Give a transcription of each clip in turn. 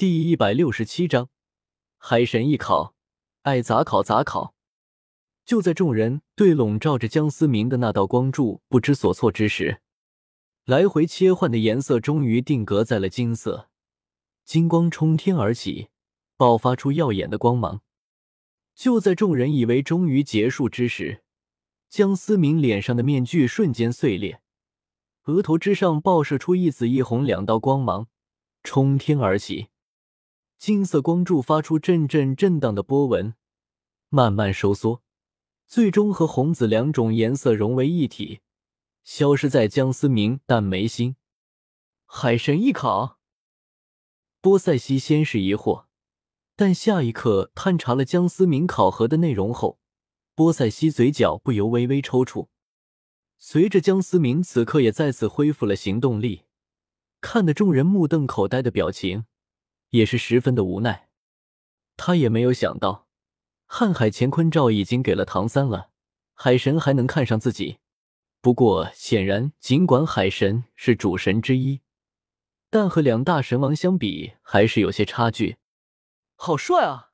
第一百六十七章，海神艺考，爱咋考咋考。就在众人对笼罩着江思明的那道光柱不知所措之时，来回切换的颜色终于定格在了金色，金光冲天而起，爆发出耀眼的光芒。就在众人以为终于结束之时，江思明脸上的面具瞬间碎裂，额头之上爆射出一紫一红两道光芒，冲天而起。金色光柱发出阵阵震荡的波纹，慢慢收缩，最终和红紫两种颜色融为一体，消失在江思明淡眉心。海神一考，波塞西先是疑惑，但下一刻探查了江思明考核的内容后，波塞西嘴角不由微微抽搐。随着江思明此刻也再次恢复了行动力，看得众人目瞪口呆的表情。也是十分的无奈，他也没有想到，瀚海乾坤罩已经给了唐三了，海神还能看上自己。不过显然，尽管海神是主神之一，但和两大神王相比，还是有些差距。好帅啊！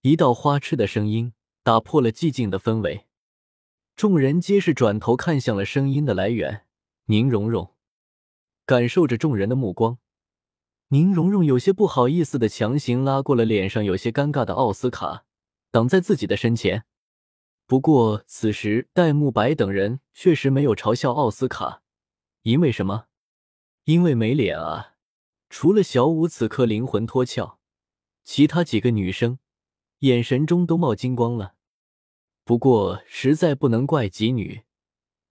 一道花痴的声音打破了寂静的氛围，众人皆是转头看向了声音的来源——宁荣荣，感受着众人的目光。宁荣荣有些不好意思的强行拉过了脸上有些尴尬的奥斯卡，挡在自己的身前。不过此时戴沐白等人确实没有嘲笑奥斯卡，因为什么？因为没脸啊！除了小舞此刻灵魂脱壳，其他几个女生眼神中都冒金光了。不过实在不能怪几女，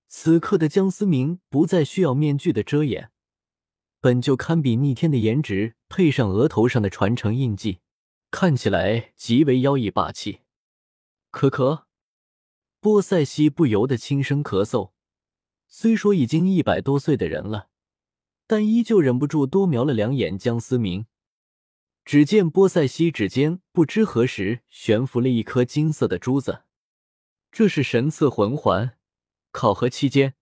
此刻的江思明不再需要面具的遮掩。本就堪比逆天的颜值，配上额头上的传承印记，看起来极为妖异霸气。咳咳，波塞西不由得轻声咳嗽。虽说已经一百多岁的人了，但依旧忍不住多瞄了两眼江思明。只见波塞西指尖不知何时悬浮了一颗金色的珠子，这是神赐魂环。考核期间，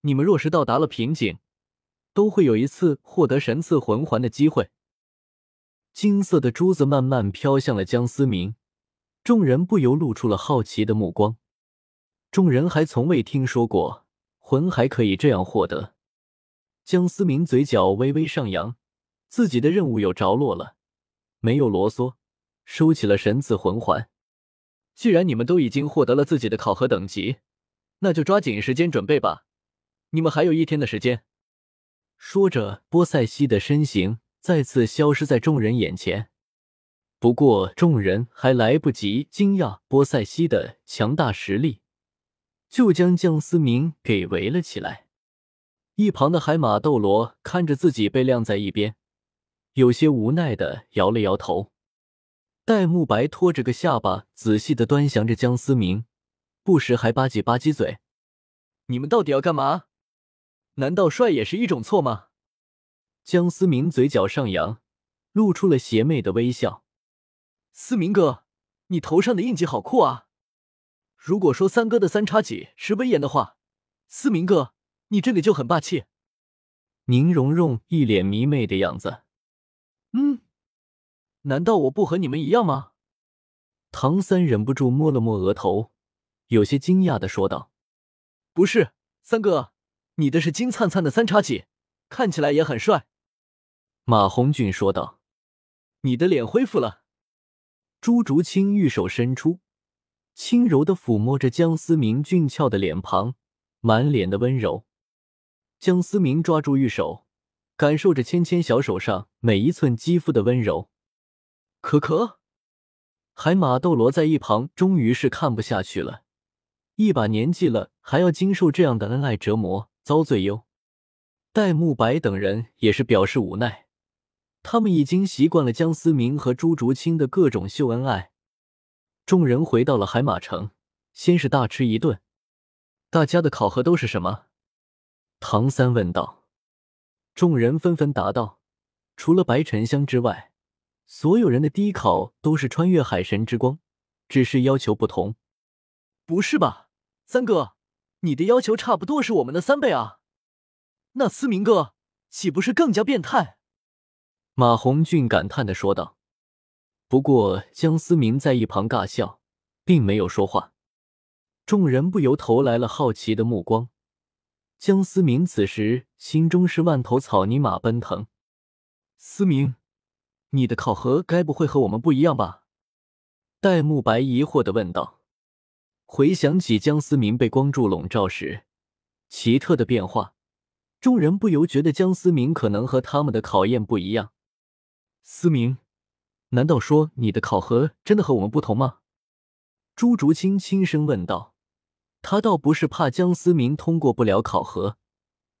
你们若是到达了瓶颈。都会有一次获得神赐魂环的机会。金色的珠子慢慢飘向了江思明，众人不由露出了好奇的目光。众人还从未听说过魂还可以这样获得。江思明嘴角微微上扬，自己的任务有着落了，没有啰嗦，收起了神赐魂环。既然你们都已经获得了自己的考核等级，那就抓紧时间准备吧。你们还有一天的时间。说着，波塞西的身形再次消失在众人眼前。不过，众人还来不及惊讶波塞西的强大实力，就将江思明给围了起来。一旁的海马斗罗看着自己被晾在一边，有些无奈的摇了摇头。戴沐白拖着个下巴，仔细的端详着江思明，不时还吧唧吧唧嘴：“你们到底要干嘛？”难道帅也是一种错吗？江思明嘴角上扬，露出了邪魅的微笑。思明哥，你头上的印记好酷啊！如果说三哥的三叉戟是威严的话，思明哥，你这个就很霸气。宁荣荣一脸迷妹的样子。嗯，难道我不和你们一样吗？唐三忍不住摸了摸额头，有些惊讶的说道：“不是，三哥。”你的是金灿灿的三叉戟，看起来也很帅。”马红俊说道。“你的脸恢复了。”朱竹清玉手伸出，轻柔的抚摸着江思明俊俏的脸庞，满脸的温柔。江思明抓住玉手，感受着纤纤小手上每一寸肌肤的温柔。可可，海马斗罗在一旁终于是看不下去了，一把年纪了还要经受这样的恩爱折磨。遭罪哟！戴沐白等人也是表示无奈，他们已经习惯了江思明和朱竹清的各种秀恩爱。众人回到了海马城，先是大吃一顿。大家的考核都是什么？唐三问道。众人纷纷答道：“除了白沉香之外，所有人的第一考都是穿越海神之光，只是要求不同。”不是吧，三哥？你的要求差不多是我们的三倍啊！那思明哥岂不是更加变态？马红俊感叹的说道。不过江思明在一旁尬笑，并没有说话。众人不由投来了好奇的目光。江思明此时心中是万头草泥马奔腾。思明，你的考核该不会和我们不一样吧？戴沐白疑惑的问道。回想起江思明被光柱笼罩时奇特的变化，众人不由觉得江思明可能和他们的考验不一样。思明，难道说你的考核真的和我们不同吗？朱竹清轻声问道。他倒不是怕江思明通过不了考核，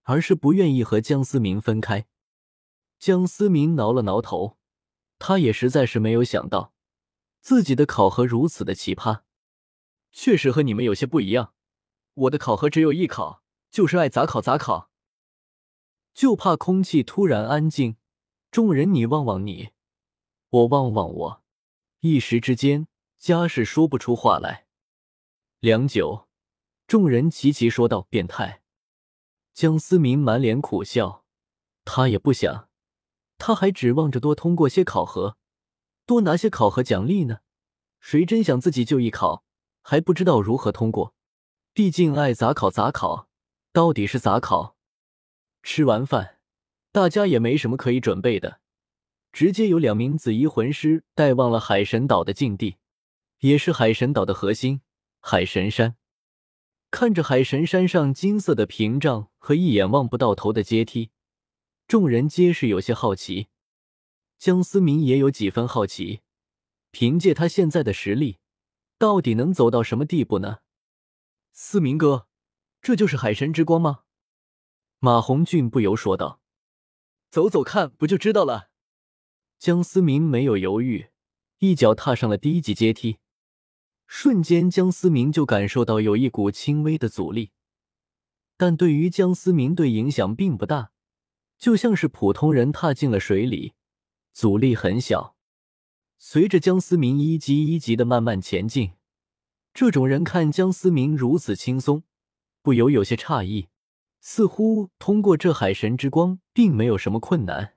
而是不愿意和江思明分开。江思明挠了挠头，他也实在是没有想到自己的考核如此的奇葩。确实和你们有些不一样，我的考核只有一考，就是爱咋考咋考。就怕空气突然安静，众人你望望你，我望望我，一时之间家是说不出话来。良久，众人齐齐说道：“变态。”江思明满脸苦笑，他也不想，他还指望着多通过些考核，多拿些考核奖励呢，谁真想自己就一考。还不知道如何通过，毕竟爱咋考咋考，到底是咋考？吃完饭，大家也没什么可以准备的，直接有两名紫衣魂师带往了海神岛的境地，也是海神岛的核心——海神山。看着海神山上金色的屏障和一眼望不到头的阶梯，众人皆是有些好奇。江思明也有几分好奇，凭借他现在的实力。到底能走到什么地步呢？思明哥，这就是海神之光吗？马红俊不由说道：“走走看，不就知道了。”江思明没有犹豫，一脚踏上了第一级阶梯，瞬间江思明就感受到有一股轻微的阻力，但对于江思明对影响并不大，就像是普通人踏进了水里，阻力很小。随着江思明一级一级的慢慢前进，这种人看江思明如此轻松，不由有些诧异，似乎通过这海神之光并没有什么困难。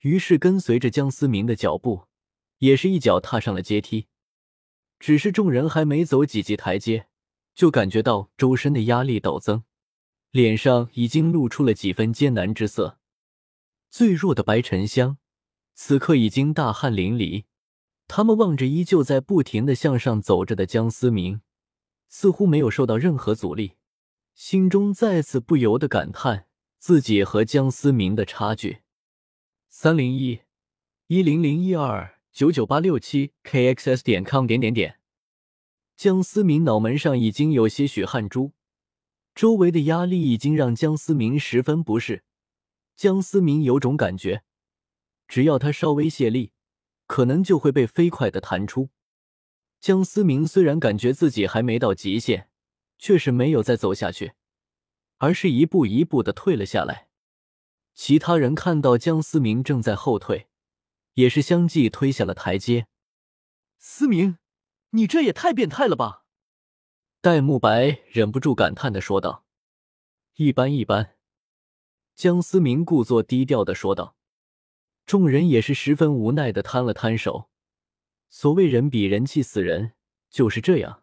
于是跟随着江思明的脚步，也是一脚踏上了阶梯。只是众人还没走几级台阶，就感觉到周身的压力陡增，脸上已经露出了几分艰难之色。最弱的白沉香，此刻已经大汗淋漓。他们望着依旧在不停的向上走着的江思明，似乎没有受到任何阻力，心中再次不由得感叹自己和江思明的差距。三零一一零零一二九九八六七 kxs 点 com 点点点，江思明脑门上已经有些许汗珠，周围的压力已经让江思明十分不适。江思明有种感觉，只要他稍微泄力。可能就会被飞快的弹出。江思明虽然感觉自己还没到极限，却是没有再走下去，而是一步一步的退了下来。其他人看到江思明正在后退，也是相继推下了台阶。思明，你这也太变态了吧！戴沐白忍不住感叹的说道：“一般一般。”江思明故作低调的说道。众人也是十分无奈的摊了摊手，所谓人比人气死人，就是这样。